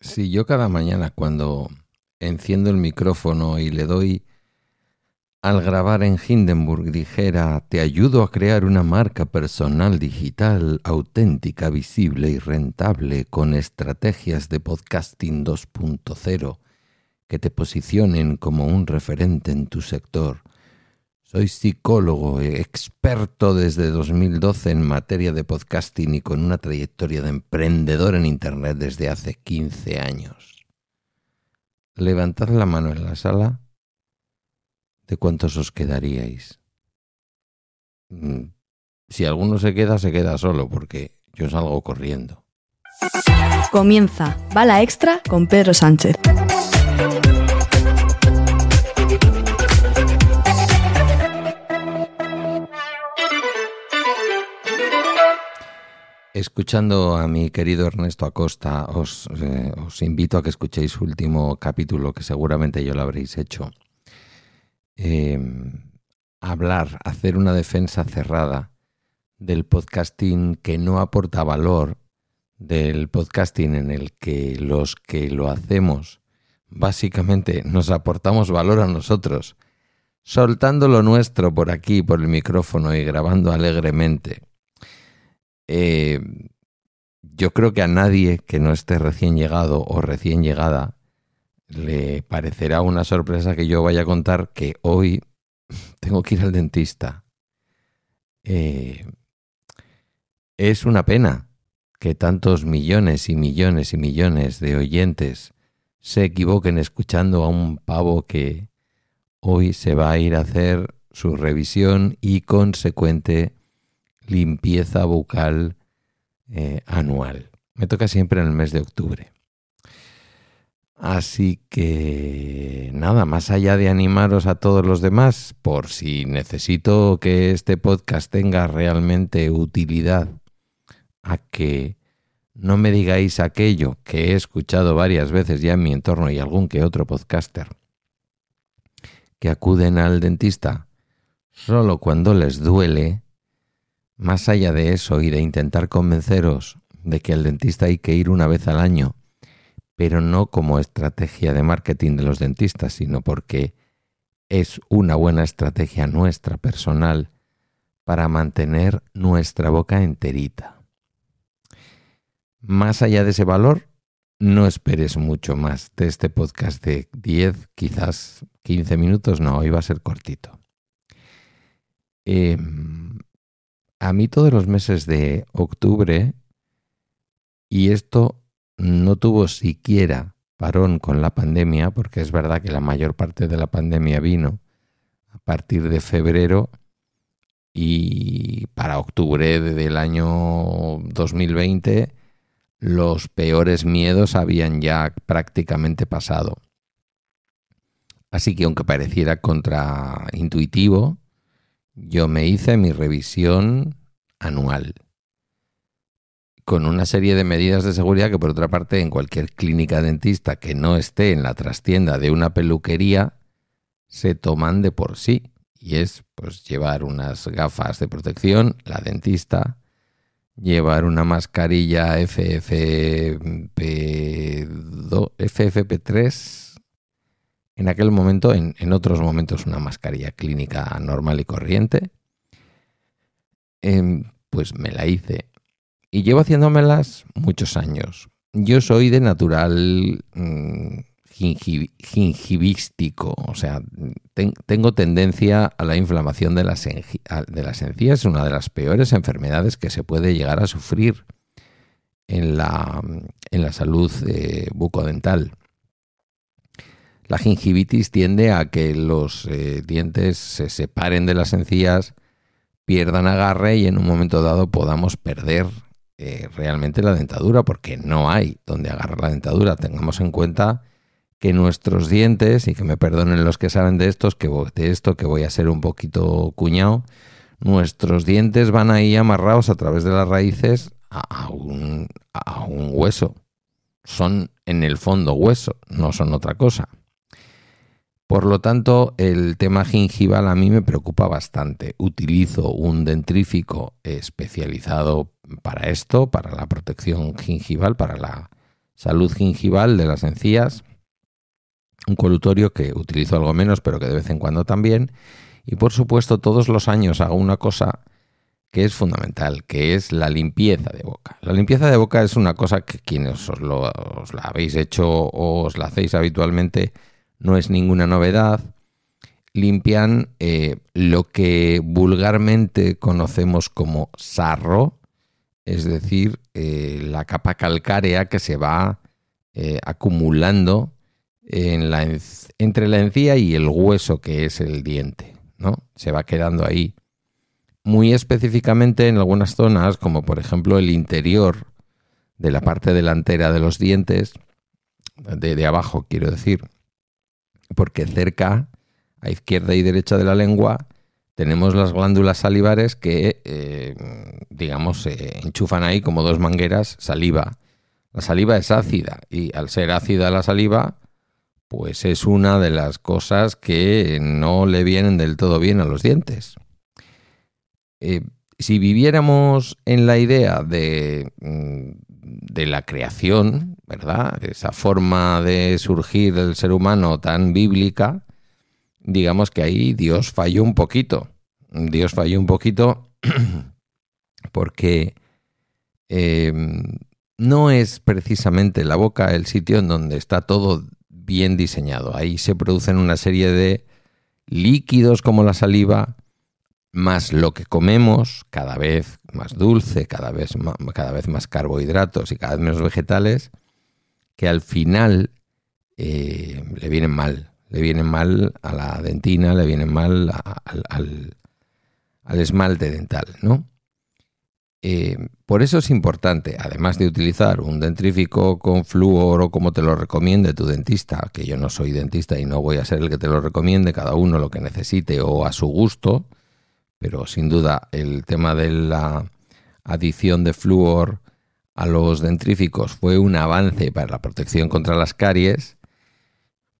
Si yo cada mañana cuando enciendo el micrófono y le doy al grabar en Hindenburg dijera, te ayudo a crear una marca personal digital auténtica, visible y rentable con estrategias de podcasting 2.0 que te posicionen como un referente en tu sector. Soy psicólogo, experto desde 2012 en materia de podcasting y con una trayectoria de emprendedor en Internet desde hace 15 años. Levantad la mano en la sala ¿de cuántos os quedaríais? Mm, si alguno se queda, se queda solo, porque yo salgo corriendo. Comienza Bala Extra con Pedro Sánchez. Escuchando a mi querido Ernesto Acosta, os, eh, os invito a que escuchéis su último capítulo, que seguramente yo lo habréis hecho Em, hablar, hacer una defensa cerrada del podcasting que no aporta valor, del podcasting en el que los que lo hacemos básicamente nos aportamos valor a nosotros, soltando lo nuestro por aquí, por el micrófono y grabando alegremente. Em, yo creo que a nadie que no esté recién llegado o recién llegada le parecerá una sorpresa que yo vaya a contar que hoy tengo que ir al dentista. Eh, es una pena que tantos millones y millones y millones de oyentes se equivoquen escuchando a un pavo que hoy se va a ir a hacer su revisión y consecuente limpieza bucal eh, anual. Me toca siempre en el mes de octubre. Así que nada, más allá de animaros a todos los demás, por si necesito que este podcast tenga realmente utilidad, a que no me digáis aquello que he escuchado varias veces ya en mi entorno y algún que otro podcaster, que acuden al dentista solo cuando les duele, más allá de eso y de intentar convenceros de que al dentista hay que ir una vez al año pero no como estrategia de marketing de los dentistas, sino porque es una buena estrategia nuestra personal para mantener nuestra boca enterita. Más allá de ese valor, no esperes mucho más de este podcast de 10, quizás 15 minutos, no, hoy va a ser cortito. Em, a mí todos los meses de octubre, y esto no tuvo siquiera parón con la pandemia, porque es verdad que la mayor parte de la pandemia vino a partir de febrero y para octubre del año 2020 los peores miedos habían ya prácticamente pasado. Así que aunque pareciera contraintuitivo, yo me hice mi revisión anual con una serie de medidas de seguridad que por otra parte en cualquier clínica dentista que no esté en la trastienda de una peluquería se toman de por sí. Y es pues llevar unas gafas de protección, la dentista, llevar una mascarilla FFP2, FFP3, en aquel momento, en, otros momentos una mascarilla clínica normal y corriente, eh, pues me la hice y llevo haciéndomelas muchos años. Yo soy de natural mm, gingivístico, o sea, tengo tendencia a la inflamación de las, encías, una de las peores enfermedades que se puede llegar a sufrir en la, en la salud eh, bucodental. La gingivitis tiende a que los eh, dientes se separen de las encías, pierdan agarre y en un momento dado podamos perder eh, realmente la dentadura, porque no hay donde agarrar la dentadura. Tengamos en cuenta que nuestros dientes, y que me perdonen los que saben de estos, que de esto que voy a ser un poquito cuñado, nuestros dientes van ahí amarrados a través de las raíces a un, a un hueso. Son en el fondo hueso, no son otra cosa. Por lo tanto, el tema gingival a mí me preocupa bastante. Utilizo un dentrífico especializado para esto, para la protección gingival, para la salud gingival de las encías, un colutorio que utilizo algo menos, pero que de vez en cuando también. Y por supuesto, todos los años hago una cosa que es fundamental, que es la limpieza de boca. La limpieza de boca es una cosa que quienes os, lo, la habéis hecho o os la hacéis habitualmente no es ninguna novedad. Limpian eh, lo que vulgarmente conocemos como sarro, es decir, eh, la capa calcárea que se va eh, acumulando en la, entre la encía y el hueso que es el diente, ¿no? Se va quedando ahí muy específicamente en algunas zonas, como por ejemplo el interior de la parte delantera de los dientes, de, abajo quiero decir, porque cerca, a izquierda y derecha de la lengua, tenemos las glándulas salivares que, eh, digamos, se enchufan ahí como dos mangueras saliva. La saliva es ácida y al ser ácida la saliva, pues es una de las cosas que no le vienen del todo bien a los dientes. Eh, si viviéramos en la idea de, mm, de, la creación, ¿verdad? Esa forma de surgir del ser humano tan bíblica, digamos que ahí Dios falló un poquito. Dios falló un poquito porque em, no es precisamente la boca el sitio en donde está todo bien diseñado. Ahí se producen una serie de líquidos como la saliva, más lo que comemos, cada vez más dulce, cada vez más, cada vez más carbohidratos y cada vez menos vegetales, que al final eh, le vienen mal. Le vienen mal a la dentina, le vienen mal al, esmalte dental, ¿no? Eh, por eso es importante, además de utilizar un dentrífico con flúor o como te lo recomiende tu dentista, que yo no soy dentista y no voy a ser el que te lo recomiende, cada uno lo que necesite o a su gusto, pero sin duda el tema de la adición de flúor a los dentríficos fue un avance para la protección contra las caries,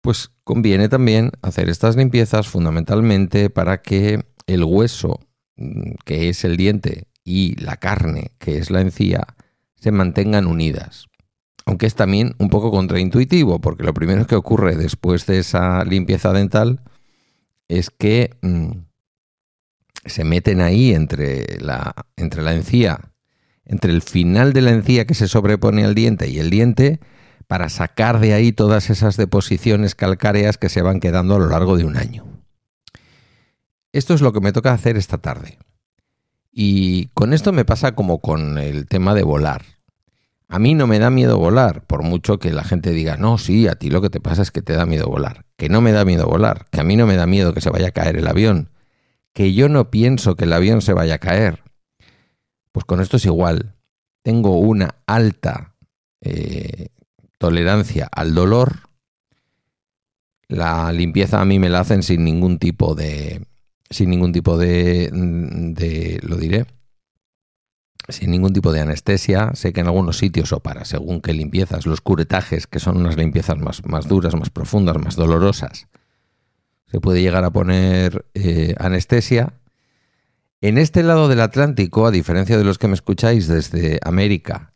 pues conviene también hacer estas limpiezas fundamentalmente para que el hueso, mm, que es el diente, y la carne, que es la encía, se mantengan unidas. Aunque es también un poco contraintuitivo, porque lo primero que ocurre después de esa limpieza dental es que mm, se meten ahí entre la, entre la encía, entre el final de la encía que se sobrepone al diente y el diente, para sacar de ahí todas esas deposiciones calcáreas que se van quedando a lo largo de un año. Esto es lo que me toca hacer esta tarde. Y con esto me pasa como con el tema de volar. A mí no me da miedo volar, por mucho que la gente diga, no, sí, a ti lo que te pasa es que te da miedo volar. Que no me da miedo volar, que a mí no me da miedo que se vaya a caer el avión, que yo no pienso que el avión se vaya a caer. Pues con esto es igual. Tengo una alta eh, tolerancia al dolor. La limpieza a mí me la hacen sin ningún tipo de. Sin ningún tipo de. de lo diré. Sin ningún tipo de anestesia. Sé que en algunos sitios o para según qué limpiezas, los curetajes, que son unas limpiezas más, más duras, más profundas, más dolorosas, se puede llegar a poner eh, anestesia. En este lado del Atlántico, a diferencia de los que me escucháis desde América,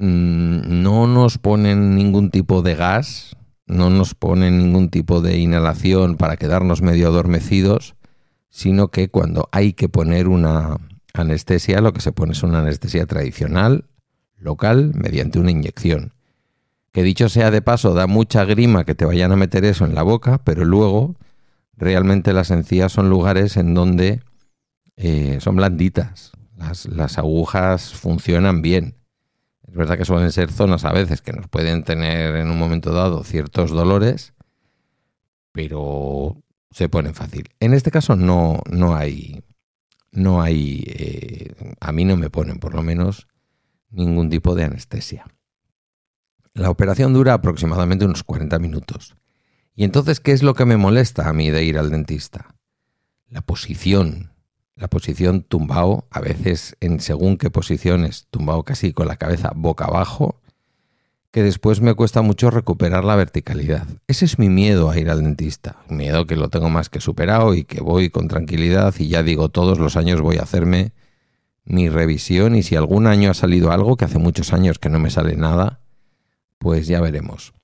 mm, no nos ponen ningún tipo de gas, no nos ponen ningún tipo de inhalación para quedarnos medio adormecidos, sino que cuando hay que poner una anestesia, lo que se pone es una anestesia tradicional, local, mediante una inyección. Que dicho sea de paso, da mucha grima que te vayan a meter eso en la boca, pero luego realmente las encías son lugares en donde eh, son blanditas, las, agujas funcionan bien. Es verdad que suelen ser zonas a veces que nos pueden tener en un momento dado ciertos dolores, pero se ponen fácil. En este caso no, no hay, no hay, eh, a mí no me ponen por lo menos ningún tipo de anestesia. La operación dura aproximadamente unos 40 minutos. Y entonces, ¿qué es lo que me molesta a mí de ir al dentista? La posición. La posición tumbado, a veces en según qué posiciones, tumbado casi con la cabeza boca abajo, que después me cuesta mucho recuperar la verticalidad. Ese es mi miedo a ir al dentista. miedo que lo tengo más que superado y que voy con tranquilidad y ya digo, todos los años voy a hacerme mi revisión y si algún año ha salido algo, que hace muchos años que no me sale nada, Pues ya veremos.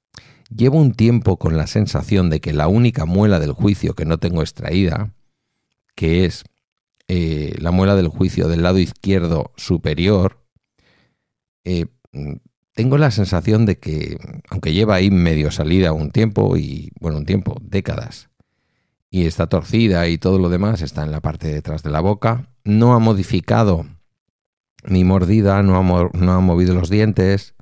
Llevo un tiempo con la sensación de que la única muela del juicio que no tengo extraída, que es eh, la muela del juicio del lado izquierdo superior, eh, tengo la sensación de que, aunque lleva ahí medio salida un tiempo, y bueno, un tiempo, décadas, y está torcida y todo lo demás está en la parte de detrás de la boca, no ha modificado mi mordida, no ha movido los dientes,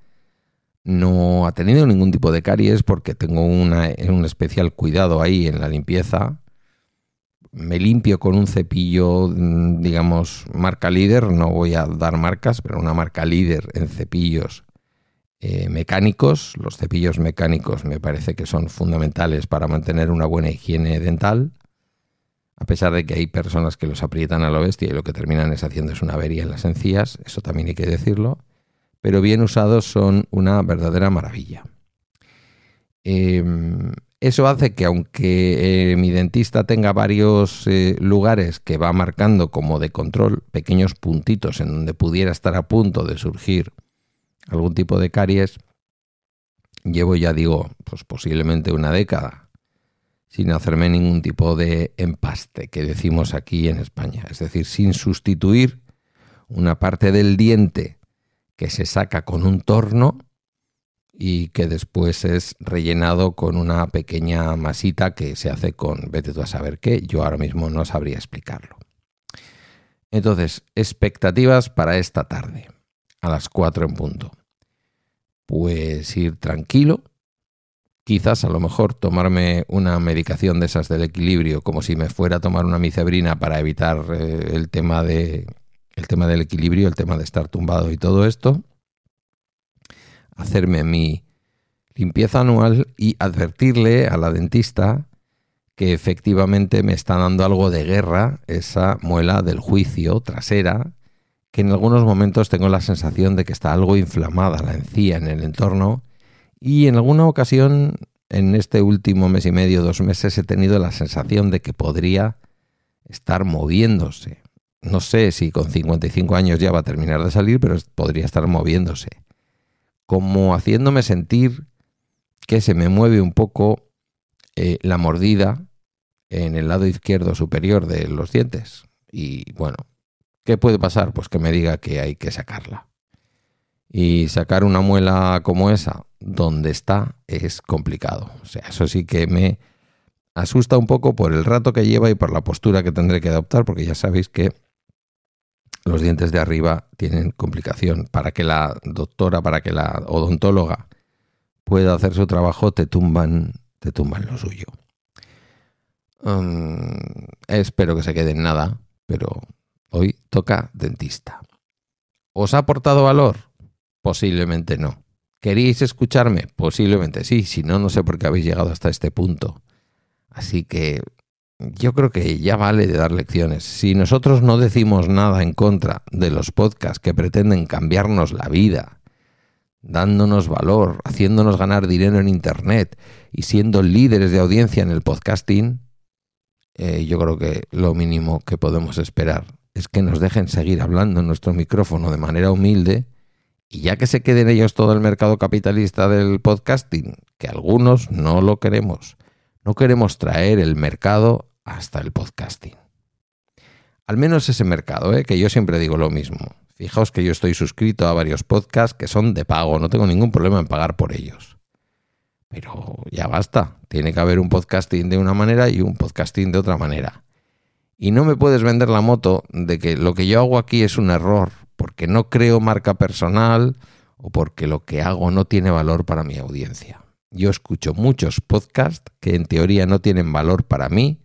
no ha tenido ningún tipo de caries porque tengo una, un especial cuidado ahí en la limpieza. Me limpio con un cepillo, mm, digamos, marca líder, no voy a dar marcas, pero una marca líder en cepillos eh, mecánicos. Los cepillos mecánicos me parece que son fundamentales para mantener una buena higiene dental, a pesar de que hay personas que los aprietan a lo bestia y lo que terminan es haciendo es una avería en las encías, eso también hay que decirlo, pero bien usados son una verdadera maravilla. Em, eso hace que aunque eh, mi dentista tenga varios eh, lugares que va marcando como de control, pequeños puntitos en donde pudiera estar a punto de surgir algún tipo de caries, llevo ya digo, pues posiblemente una década sin hacerme ningún tipo de empaste que decimos aquí en España, es decir, sin sustituir una parte del diente que se saca con un torno y que después es rellenado con una pequeña masita que se hace con, vete tú a saber qué, yo ahora mismo no sabría explicarlo. Entonces, expectativas para esta tarde a las 4 en punto. Pues ir tranquilo, quizás a lo mejor tomarme una medicación de esas del equilibrio, como si me fuera a tomar una micebrina para evitar eh, el tema de el tema del equilibrio, el tema de estar tumbado y todo esto. Hacerme mi limpieza anual y advertirle a la dentista que efectivamente me está dando algo de guerra esa muela del juicio trasera que en algunos momentos tengo la sensación de que está algo inflamada la encía en el entorno y en alguna ocasión en este último mes y medio, dos meses, he tenido la sensación de que podría estar moviéndose. No sé si con 55 años ya va a terminar de salir, pero podría estar moviéndose. Como haciéndome sentir que se me mueve un poco eh, la mordida en el lado izquierdo superior de los dientes. Y bueno, ¿Qué puede pasar? Pues que me diga que hay que sacarla. Y sacar una muela como esa, donde está, es complicado. O sea, eso sí que me asusta un poco por el rato que lleva y por la postura que tendré que adoptar, porque ya sabéis que los dientes de arriba tienen complicación. Para que la doctora, para que la odontóloga pueda hacer su trabajo, te tumban, te tumban lo suyo. Mm, espero que se quede en nada, pero Hoy toca dentista. ¿Os ha aportado valor? Posiblemente no. ¿Queréis escucharme? Posiblemente sí, si no, no sé por qué habéis llegado hasta este punto. Así que yo creo que ya vale de dar lecciones. Si nosotros no decimos nada en contra de los podcasts que pretenden cambiarnos la vida, dándonos valor, haciéndonos ganar dinero en Internet y siendo líderes de audiencia en el podcasting, eh, yo creo que lo mínimo que podemos esperar es que nos dejen seguir hablando en nuestro micrófono de manera humilde y ya que se queden ellos todo el mercado capitalista del podcasting, que algunos no lo queremos, no queremos traer el mercado hasta el podcasting. Al menos ese mercado, ¿eh? que yo siempre digo lo mismo. Fijaos que yo estoy suscrito a varios podcasts que son de pago, no tengo ningún problema en pagar por ellos. Pero ya basta, tiene que haber un podcasting de una manera y un podcasting de otra manera. Y no me puedes vender la moto de que lo que yo hago aquí es un error, porque no creo marca personal o porque lo que hago no tiene valor para mi audiencia. Yo escucho muchos podcasts que en teoría no tienen valor para mí,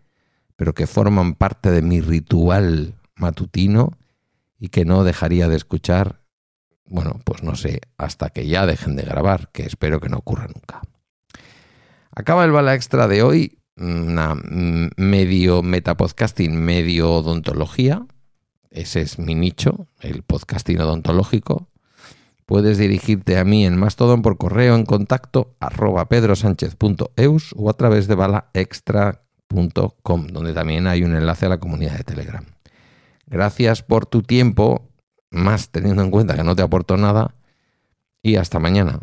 pero que forman parte de mi ritual matutino y que no dejaría de escuchar, bueno, pues no sé, hasta que ya dejen de grabar, que espero que no ocurra nunca. Acaba el bala extra de hoy una medio metapodcasting, medio odontología. Ese es mi nicho, el podcasting odontológico. Puedes dirigirte a mí en Mastodon por correo en contacto arroba pedrosánchez.eus o a través de balaextra.com, donde también hay un enlace a la comunidad de Telegram. Gracias por tu tiempo, más teniendo en cuenta que no te aporto nada, y hasta mañana.